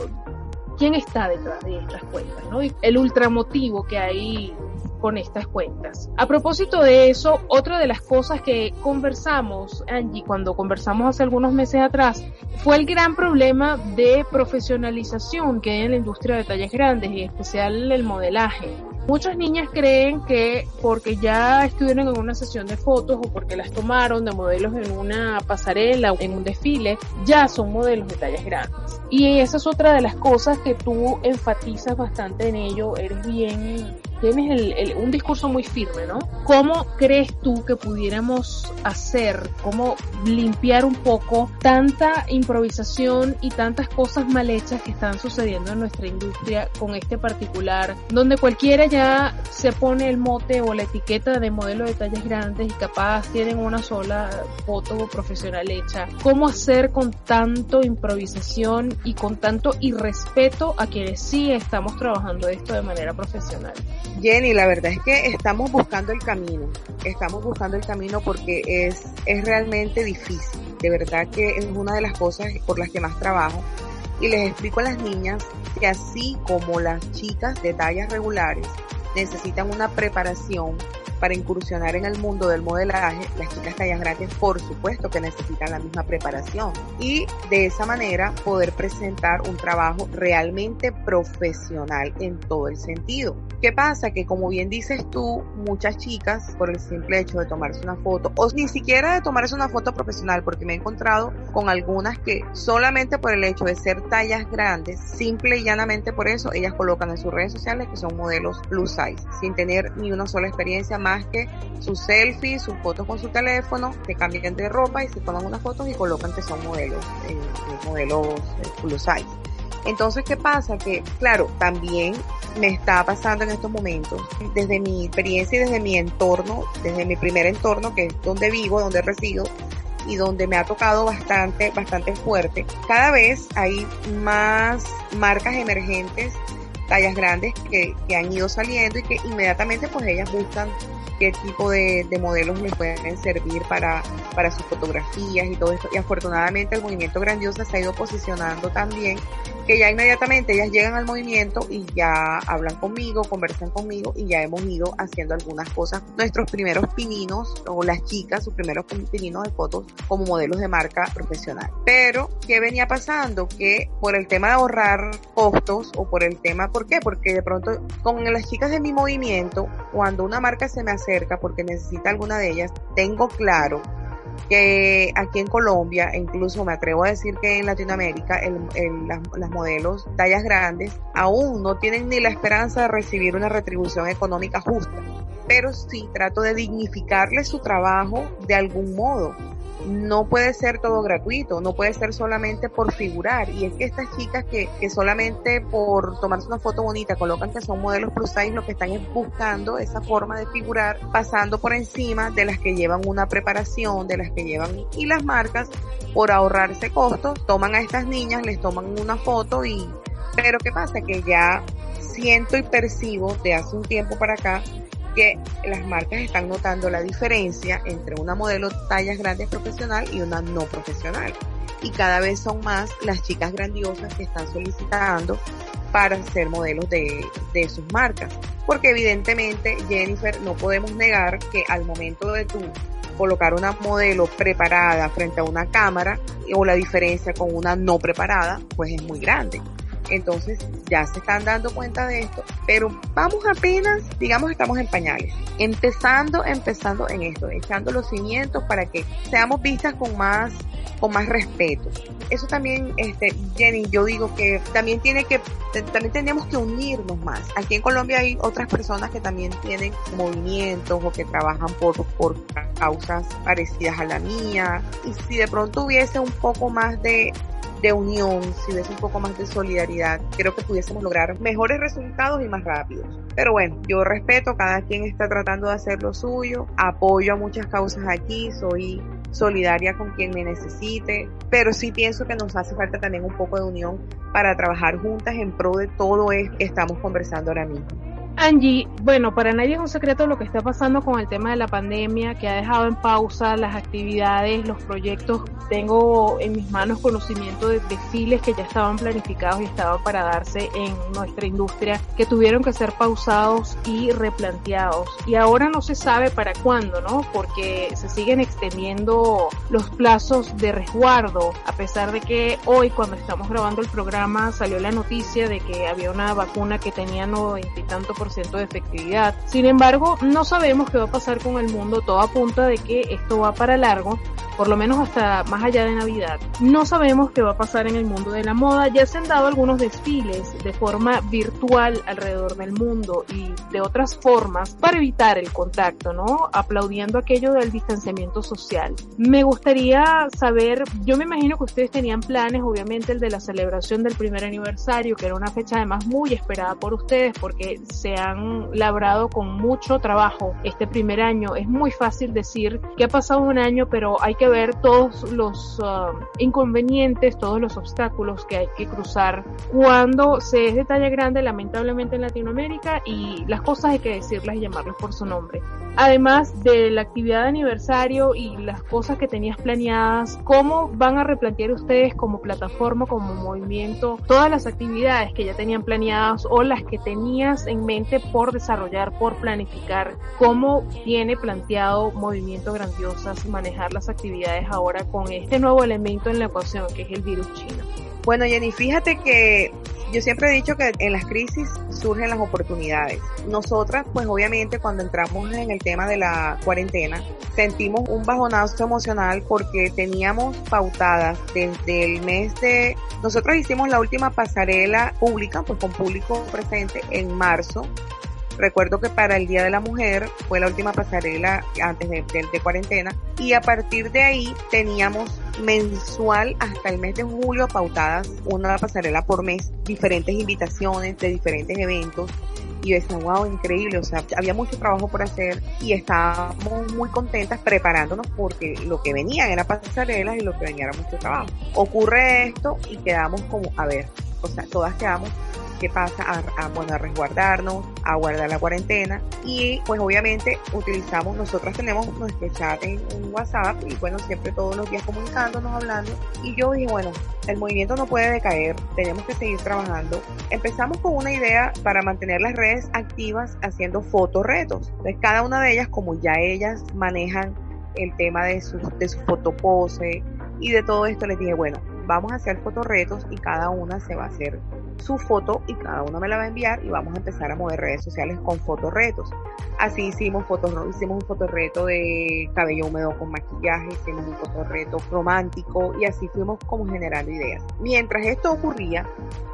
quién está detrás de estas cuentas, ¿no? el ultramotivo que hay con estas cuentas. A propósito de eso, otra de las cosas que conversamos, Angie, cuando conversamos hace algunos meses atrás, fue el gran problema de profesionalización que hay en la industria de tallas grandes, y en especial el modelaje. Muchas niñas creen que porque ya estuvieron en una sesión de fotos o porque las tomaron de modelos en una pasarela o en un desfile, ya son modelos de tallas grandes. Y esa es otra de las cosas que tú enfatizas bastante en ello, eres bien tienes el, un discurso muy firme, ¿no? ¿Cómo crees tú que pudiéramos hacer, cómo limpiar un poco tanta improvisación y tantas cosas mal hechas que están sucediendo en nuestra industria con este particular, donde cualquiera ya se pone el mote o la etiqueta de modelo de tallas grandes y capaz tienen una sola foto profesional hecha? ¿Cómo hacer con tanto improvisación y con tanto irrespeto a quienes sí estamos trabajando esto de manera profesional? Jenny, la verdad es que estamos buscando el camino, estamos buscando el camino porque es, es realmente difícil, de verdad que es una de las cosas por las que más trabajo. Y les explico a las niñas que así como las chicas de tallas regulares necesitan una preparación para incursionar en el mundo del modelaje, las chicas tallas grandes por supuesto que necesitan la misma preparación y de esa manera poder presentar un trabajo realmente profesional en todo el sentido. ¿Qué pasa? Que como bien dices tú, muchas chicas por el simple hecho de tomarse una foto o ni siquiera de tomarse una foto profesional, porque me he encontrado con algunas que solamente por el hecho de ser tallas grandes, simple y llanamente por eso, ellas colocan en sus redes sociales que son modelos plus size, sin tener ni una sola experiencia más más que sus selfies, sus fotos con su teléfono, que cambian de ropa y se toman unas fotos y colocan que son modelos, eh, eh modelos plus size. Entonces, ¿qué pasa? Que, claro, también me está pasando en estos momentos, desde mi experiencia y desde mi entorno, desde mi primer entorno, que es donde vivo, donde resido, y donde me ha tocado bastante, bastante fuerte. Cada vez hay más marcas emergentes, tallas grandes que, que han ido saliendo y que inmediatamente pues ellas buscan qué tipo de, modelos les pueden servir para, para sus fotografías y todo esto. Y afortunadamente el movimiento grandioso se ha ido posicionando también que ya inmediatamente ellas llegan al movimiento y ya hablan conmigo, conversan conmigo y ya hemos ido haciendo algunas cosas. Nuestros primeros pininos o las chicas, sus primeros pininos de fotos como modelos de marca profesional. Pero, ¿qué venía pasando? Que por el tema de ahorrar costos o por el tema, ¿por qué? Porque de pronto con las chicas de mi movimiento, cuando una marca se me acerca porque necesita alguna de ellas, tengo claro que aquí en Colombia, e incluso me atrevo a decir que en Latinoamérica, las, modelos tallas grandes aún no tienen ni la esperanza de recibir una retribución económica justa, pero sí trato de dignificarles su trabajo de algún modo no puede ser todo gratuito, no puede ser solamente por figurar. Y es que estas chicas que, que solamente por tomarse una foto bonita colocan que son modelos plus size, lo que están es buscando esa forma de figurar, pasando por encima de las que llevan una preparación, de las que llevan, y las marcas, por ahorrarse costos, toman a estas niñas, les toman una foto y, pero ¿qué pasa? Que ya siento y percibo de hace un tiempo para acá que las marcas están notando la diferencia entre una modelo tallas grandes profesional y una no profesional. Y cada vez son más las chicas grandiosas que están solicitando para ser modelos de, de sus marcas. Porque evidentemente, Jennifer, no podemos negar que al momento de tú colocar una modelo preparada frente a una cámara o la diferencia con una no preparada, pues es muy grande. Entonces ya se están dando cuenta de esto, pero vamos apenas, digamos, estamos en pañales, empezando, empezando en esto, echando los cimientos para que seamos vistas con más, con más respeto. Eso también, este, Jenny, yo digo que también tiene que, también tenemos que unirnos más. Aquí en Colombia hay otras personas que también tienen movimientos o que trabajan por, por causas parecidas a la mía. Y si de pronto hubiese un poco más de, de unión, si hubiese un poco más de solidaridad, creo que pudiésemos lograr mejores resultados y más rápidos. Pero bueno, yo respeto, cada quien está tratando de hacer lo suyo, apoyo a muchas causas aquí, soy solidaria con quien me necesite, pero sí pienso que nos hace falta también un poco de unión para trabajar juntas en pro de todo esto que estamos conversando ahora mismo. Angie, bueno, para nadie es un secreto lo que está pasando con el tema de la pandemia, que ha dejado en pausa las actividades, los proyectos. Tengo en mis manos conocimiento de desfiles que ya estaban planificados y estaban para darse en nuestra industria, que tuvieron que ser pausados y replanteados. Y ahora no se sabe para cuándo, ¿no? Porque se siguen extendiendo los plazos de resguardo, a pesar de que hoy, cuando estamos grabando el programa, salió la noticia de que había una vacuna que tenía noventa y tanto por de efectividad. Sin embargo, no sabemos qué va a pasar con el mundo, todo apunta de que esto va para largo, por lo menos hasta más allá de Navidad. No sabemos qué va a pasar en el mundo de la moda. Ya se han dado algunos desfiles de forma virtual alrededor del mundo y de otras formas para evitar el contacto, ¿no? Aplaudiendo aquello del distanciamiento social. Me gustaría saber, yo me imagino que ustedes tenían planes, obviamente el de la celebración del primer aniversario, que era una fecha además muy esperada por ustedes porque se han labrado con mucho trabajo este primer año. Es muy fácil decir que ha pasado un año, pero hay que ver todos los uh, inconvenientes, todos los obstáculos que hay que cruzar cuando se es de talla grande, lamentablemente en Latinoamérica, y las cosas hay que decirlas y llamarlas por su nombre. Además de la actividad de aniversario y las cosas que tenías planeadas, ¿cómo van a replantear ustedes como plataforma, como movimiento, todas las actividades que ya tenían planeadas o las que tenías en mente por desarrollar, por planificar? ¿Cómo tiene planteado Movimiento Grandiosas manejar las actividades ahora con este nuevo elemento en la ecuación que es el virus chino? Bueno, Jenny, fíjate que yo siempre he dicho que en las crisis surgen las oportunidades. Nosotras, pues obviamente cuando entramos en el tema de la cuarentena, sentimos un bajonazo emocional porque teníamos pautadas desde el mes de... Nosotros hicimos la última pasarela pública, pues con público presente en marzo Recuerdo que para el Día de la Mujer fue la última pasarela antes de, de, cuarentena y a partir de ahí teníamos mensual hasta el mes de julio pautadas una pasarela por mes, diferentes invitaciones de diferentes eventos y yo decía, wow, increíble, o sea, había mucho trabajo por hacer y estábamos muy contentas preparándonos porque lo que venía era pasarelas y lo que venía era mucho trabajo. Ocurre esto y quedamos como, a ver, o sea, todas quedamos qué pasa, a, bueno, a resguardarnos, a guardar la cuarentena y pues obviamente utilizamos, nosotras tenemos nuestro chat en, WhatsApp y bueno, siempre todos los días comunicándonos, hablando y yo dije, bueno, el movimiento no puede decaer, tenemos que seguir trabajando. Empezamos con una idea para mantener las redes activas haciendo fotorretos. Entonces cada una de ellas, como ya ellas manejan el tema de su, de su fotopose y de todo esto, les dije, bueno, vamos a hacer fotorretos y cada una se va a hacer su foto y cada una me la va a enviar y vamos a empezar a mover redes sociales con fotorretos. Así hicimos fotos, hicimos un fotorreto de cabello húmedo con maquillaje, hicimos un fotorreto romántico y así fuimos como generando ideas. Mientras esto ocurría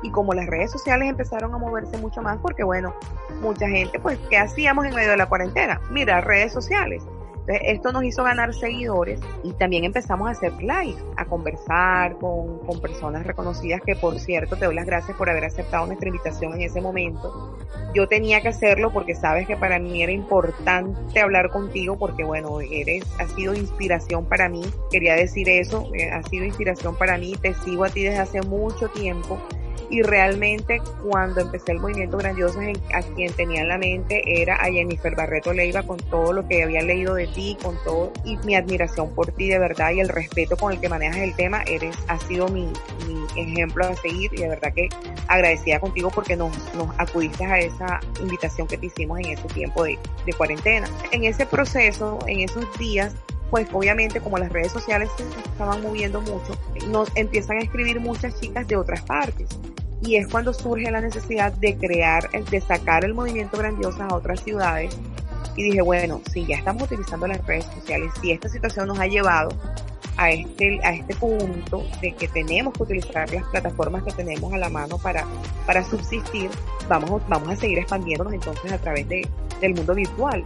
y como las redes sociales empezaron a moverse mucho más, porque bueno, mucha gente, pues, ¿qué hacíamos en medio de la cuarentena? Mirar redes sociales esto nos hizo ganar seguidores y también empezamos a hacer live, a conversar con, con, personas reconocidas que por cierto te doy las gracias por haber aceptado nuestra invitación en ese momento. Yo tenía que hacerlo porque sabes que para mí era importante hablar contigo porque bueno, eres, ha sido inspiración para mí. Quería decir eso, eh, ha sido inspiración para mí. Te sigo a ti desde hace mucho tiempo y realmente cuando empecé el movimiento grandioso a quien tenía en la mente era a Jennifer Barreto Leiva con todo lo que había leído de ti, con todo y mi admiración por ti de verdad y el respeto con el que manejas el tema, eres, ha sido mi, mi ejemplo a seguir y de verdad que agradecida contigo porque nos, nos acudiste a esa invitación que te hicimos en ese tiempo de, de cuarentena. En ese proceso, en esos días, pues obviamente como las redes sociales se estaban moviendo mucho, nos empiezan a escribir muchas chicas de otras partes. Y es cuando surge la necesidad de crear, de sacar el movimiento grandioso a otras ciudades. Y dije, bueno, si ya estamos utilizando las redes sociales, si esta situación nos ha llevado a este, a este punto de que tenemos que utilizar las plataformas que tenemos a la mano para, para subsistir, vamos, vamos a seguir expandiéndonos entonces a través de, del mundo virtual.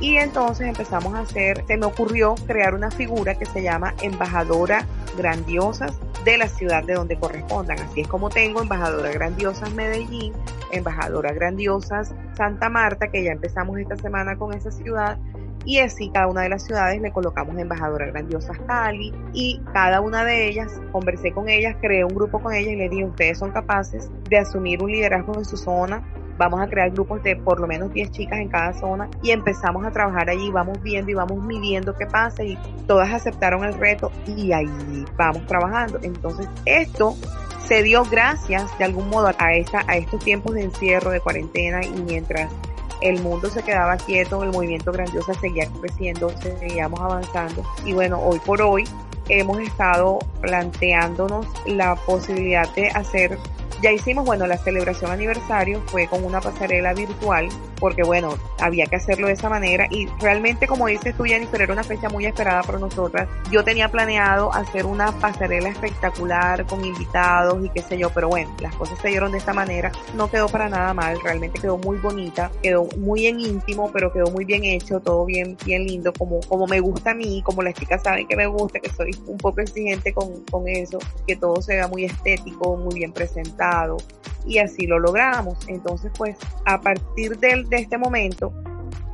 Y entonces empezamos a hacer, se me ocurrió crear una figura que se llama embajadora grandiosas de la ciudad de donde correspondan. Así es como tengo embajadora grandiosas Medellín, embajadora grandiosas Santa Marta, que ya empezamos esta semana con esa ciudad, y así cada una de las ciudades le colocamos embajadora grandiosas Cali y cada una de ellas, conversé con ellas, creé un grupo con ellas y les dije, ustedes son capaces de asumir un liderazgo en su zona, vamos a crear grupos de por lo menos 10 chicas en cada zona y empezamos a trabajar allí, vamos viendo y vamos midiendo qué pasa y todas aceptaron el reto y ahí vamos trabajando. Entonces esto se dio gracias de algún modo a, esta, a estos tiempos de encierro, de cuarentena y mientras el mundo se quedaba quieto, el movimiento grandioso seguía creciendo, seguíamos avanzando y bueno, hoy por hoy hemos estado planteándonos la posibilidad de hacer Ya hicimos, bueno, la celebración aniversario fue con una pasarela virtual, porque bueno, había que hacerlo de esa manera y realmente como dices tú Jennifer, era una fecha muy esperada por nosotras. Yo tenía planeado hacer una pasarela espectacular con invitados y qué sé yo, pero bueno, las cosas se dieron de esta manera, no quedó para nada mal, realmente quedó muy bonita, quedó muy en íntimo, pero quedó muy bien hecho, todo bien, bien lindo, como, como me gusta a mí, como las chicas saben que me gusta, que soy un poco exigente con, con eso, que todo se vea muy estético, muy bien presentado y así lo logramos. Entonces, pues a partir de, de este momento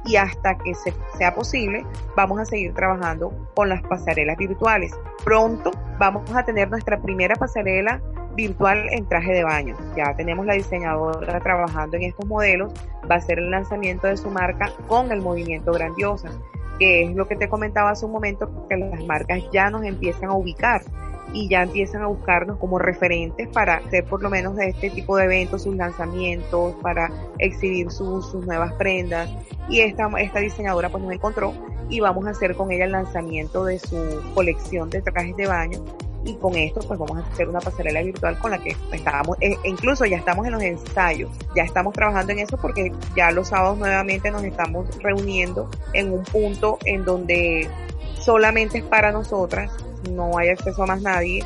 y hasta que se, sea posible, vamos a seguir trabajando con las pasarelas virtuales. Pronto vamos a tener nuestra primera pasarela virtual en traje de baño. Ya tenemos la diseñadora trabajando en estos modelos. Va a ser el lanzamiento de su marca con el movimiento grandiosa, que es lo que te comentaba hace un momento, que las marcas ya nos empiezan a ubicar y ya empiezan a buscarnos como referentes para hacer por lo menos de este tipo de eventos sus lanzamientos, para exhibir sus, sus nuevas prendas. Y esta, esta diseñadora pues nos encontró y vamos a hacer con ella el lanzamiento de su colección de trajes de baño y con esto pues vamos a hacer una pasarela virtual con la que estábamos, e incluso ya estamos en los ensayos, ya estamos trabajando en eso porque ya los sábados nuevamente nos estamos reuniendo en un punto en donde solamente es para nosotras no hay acceso a más nadie.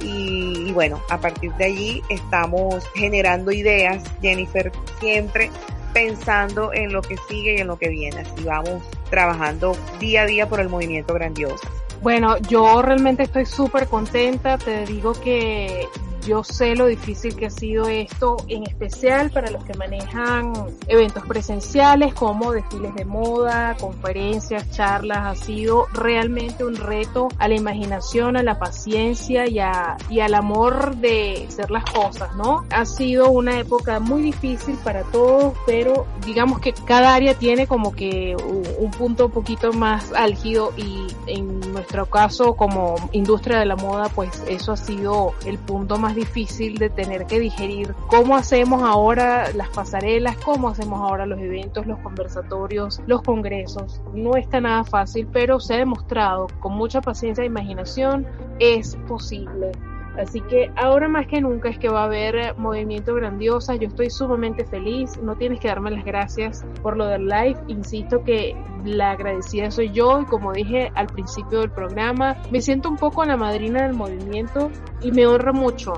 Y, bueno, a partir de allí estamos generando ideas, Jennifer, siempre pensando en lo que sigue y en lo que viene. Así vamos trabajando día a día por el movimiento grandioso. Bueno, yo realmente estoy súper contenta. Te digo que yo sé lo difícil que ha sido esto, en especial para los que manejan eventos presenciales como desfiles de moda, conferencias, charlas. Ha sido realmente un reto a la imaginación, a la paciencia y, a, y al amor de hacer las cosas, ¿no? Ha sido una época muy difícil para todos, pero digamos que cada área tiene como que un punto un poquito más álgido y en nuestro caso como industria de la moda, pues eso ha sido el punto más difícil de tener que digerir cómo hacemos ahora las pasarelas, cómo hacemos ahora los eventos, los conversatorios, los congresos. No está nada fácil, pero se ha demostrado con mucha paciencia e imaginación es posible. Así que ahora más que nunca es que va a haber movimiento grandiosa. Yo estoy sumamente feliz. No tienes que darme las gracias por lo del live. Insisto que la agradecida soy yo y como dije al principio del programa, me siento un poco la madrina del movimiento y me honra mucho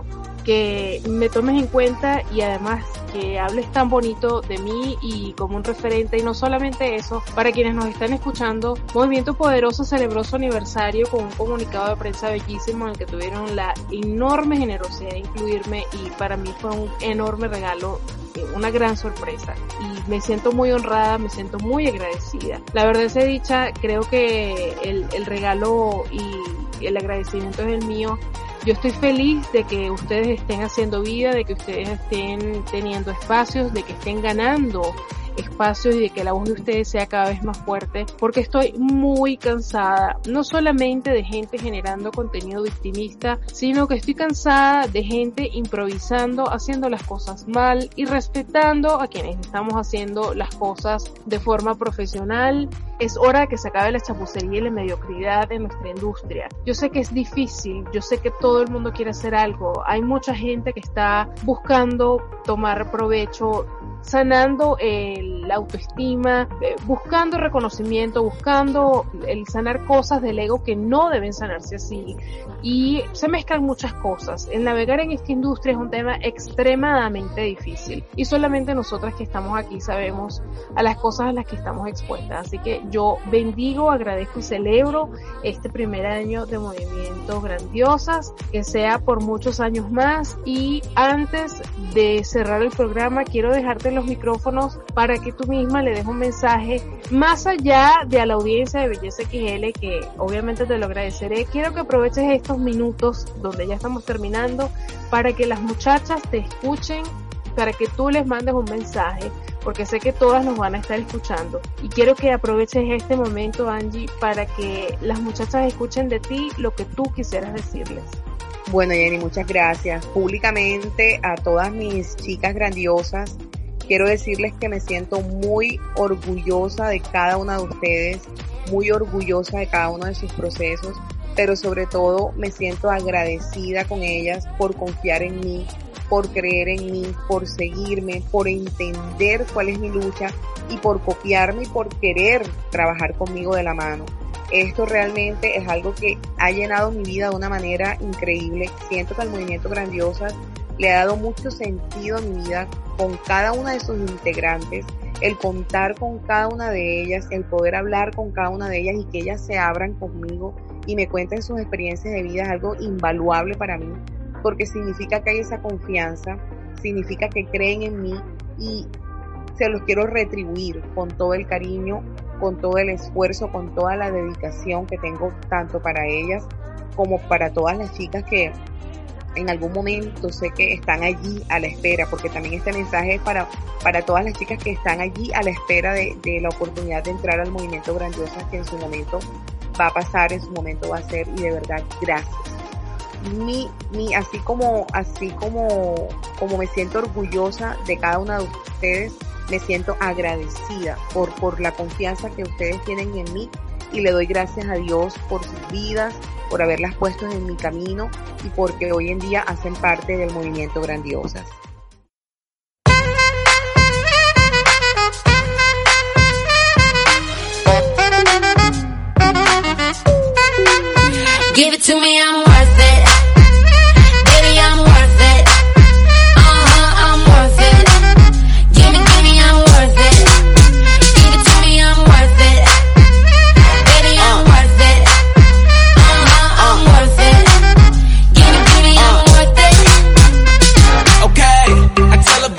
que me tomes en cuenta y además que hables tan bonito de mí y como un referente. Y no solamente eso, para quienes nos están escuchando, Movimiento Poderoso celebró su aniversario con un comunicado de prensa bellísimo en el que tuvieron la enorme generosidad de incluirme y para mí fue un enorme regalo eh, una gran sorpresa. Y me siento muy honrada, me siento muy agradecida. La verdad sea dicha, creo que el, el regalo y el agradecimiento es el mío yo estoy feliz de que ustedes estén haciendo vida, de que ustedes estén teniendo espacios, de que estén ganando espacios y de que la voz de ustedes sea cada vez más fuerte, porque estoy muy cansada, no solamente de gente generando contenido victimista, sino que estoy cansada de gente improvisando, haciendo las cosas mal y respetando a quienes estamos haciendo las cosas de forma profesional. Es hora de que se acabe la chapucería y la mediocridad en nuestra industria. Yo sé que es difícil, yo sé que todo el mundo quiere hacer algo, hay mucha gente que está buscando tomar provecho sanando la autoestima, eh, buscando reconocimiento, buscando el sanar cosas del ego que no deben sanarse así. Y se mezclan muchas cosas. El navegar en esta industria es un tema extremadamente difícil. Y solamente nosotras que estamos aquí sabemos a las cosas a las que estamos expuestas. Así que yo bendigo, agradezco y celebro este primer año de movimientos grandiosas, que sea por muchos años más. Y antes de cerrar el programa, quiero dejarte los micrófonos para que tú misma le des un mensaje más allá de la audiencia de Belleza XL, que obviamente te lo agradeceré. Quiero que aproveches estos minutos donde ya estamos terminando para que las muchachas te escuchen, para que tú les mandes un mensaje, porque sé que todas nos van a estar escuchando. Y quiero que aproveches este momento, Angie, para que las muchachas escuchen de ti lo que tú quisieras decirles. Bueno, Jenny, muchas gracias. Públicamente a todas mis chicas grandiosas quiero decirles que me siento muy orgullosa de cada una de ustedes, muy orgullosa de cada uno de sus procesos, pero sobre todo me siento agradecida con ellas por confiar en mí, por creer en mí, por seguirme, por entender cuál es mi lucha y por copiarme y por querer trabajar conmigo de la mano. Esto realmente es algo que ha llenado mi vida de una manera increíble. Siento que el movimiento Grandiosas le ha dado mucho sentido a mi vida con cada una de sus integrantes, el contar con cada una de ellas, el poder hablar con cada una de ellas y que ellas se abran conmigo y me cuenten sus experiencias de vida es algo invaluable para mí, porque significa que hay esa confianza, significa que creen en mí y se los quiero retribuir con todo el cariño, con todo el esfuerzo, con toda la dedicación que tengo tanto para ellas como para todas las chicas que en algún momento sé que están allí a la espera, porque también este mensaje es para, para todas las chicas que están allí a la espera de, de la oportunidad de entrar al movimiento grandioso que en su momento va a pasar, en su momento va a ser, y de verdad, gracias. Mi, mi, así como, así como, como me siento orgullosa de cada una de ustedes, me siento agradecida por, por la confianza que ustedes tienen en mí y le doy gracias a Dios por sus vidas, por haberlas puesto en mi camino y porque hoy en día hacen parte del movimiento Grandiosas. Give it to me, I'm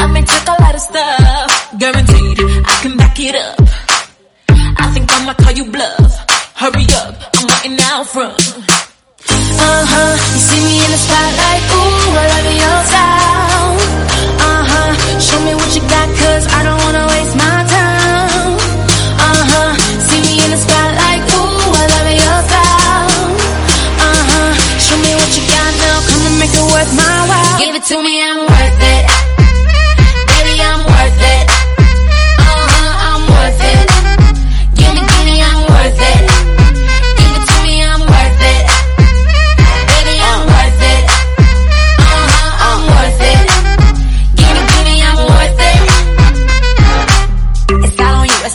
I may take a lot of stuff, guaranteed I can back it up. I think I'ma call you bluff. Hurry up, I'm waiting out front. Uh huh, you see me in the spotlight, ooh, I love your style. Uh huh, show me what you got, cause I don't wanna waste my time. Uh huh, see me in the spotlight, ooh, I love your style. Uh huh, show me what you got now, come and make it worth my while. Give it to me,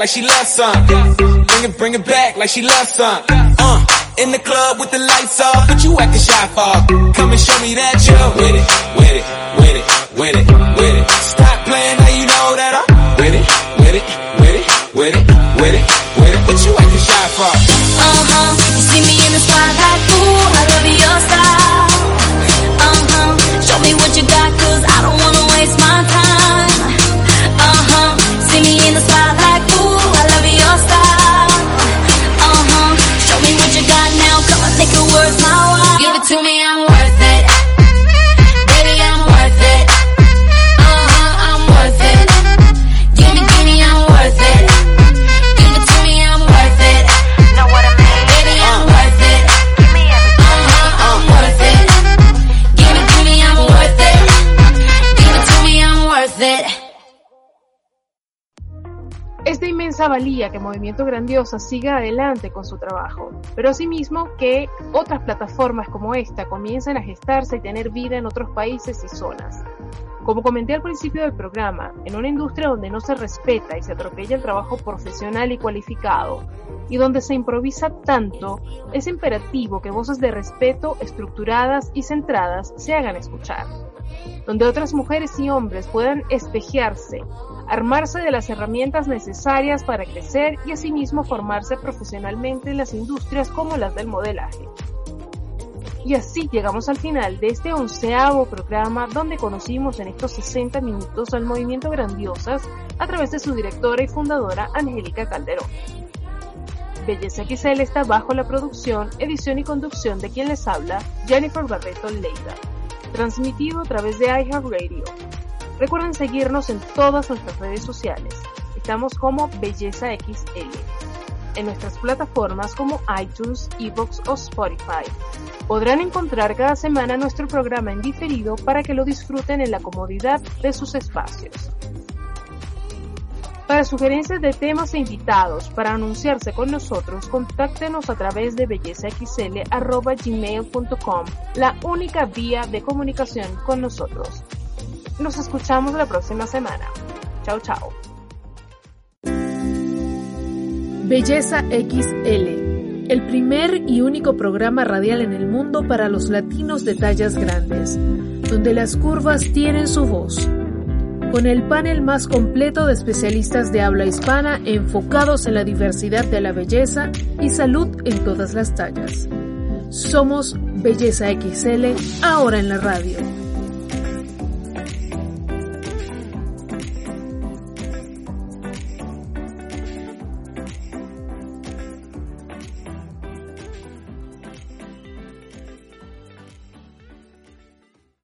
Like she loves some. Bring it, bring it back like she loves some. Uh, in the club with the lights off, but you acting shy for. Come and show me that you're with it, with it, with it, with it. Valía que Movimiento Grandiosa siga adelante con su trabajo, pero asimismo que otras plataformas como esta comiencen a gestarse y tener vida en otros países y zonas. Como comenté al principio del programa, en una industria donde no se respeta y se atropella el trabajo profesional y cualificado, y donde se improvisa tanto, es imperativo que voces de respeto, estructuradas y centradas, se hagan escuchar. Donde otras mujeres y hombres puedan espejearse, armarse de las herramientas necesarias para crecer y asimismo formarse profesionalmente en las industrias como las del modelaje. Y así llegamos al final de este onceavo programa donde conocimos en estos 60 minutos al movimiento Grandiosas a través de su directora y fundadora Angélica Calderón. Belleza XL está bajo la producción, edición y conducción de quien les habla, Jennifer Barreto Leiva, transmitido a través de iHeartRadio. Recuerden seguirnos en todas nuestras redes sociales. Estamos como Belleza XL en nuestras plataformas como iTunes, Evox o Spotify. Podrán encontrar cada semana nuestro programa en diferido para que lo disfruten en la comodidad de sus espacios. Para sugerencias de temas e invitados, para anunciarse con nosotros, contáctenos a través de bellezaxl.gmail.com, la única vía de comunicación con nosotros. Nos escuchamos la próxima semana. Chao, chao. Belleza XL, el primer y único programa radial en el mundo para los latinos de tallas grandes, donde las curvas tienen su voz. Con el panel más completo de especialistas de habla hispana enfocados en la diversidad de la belleza y salud en todas las tallas. Somos Belleza XL, ahora en la radio.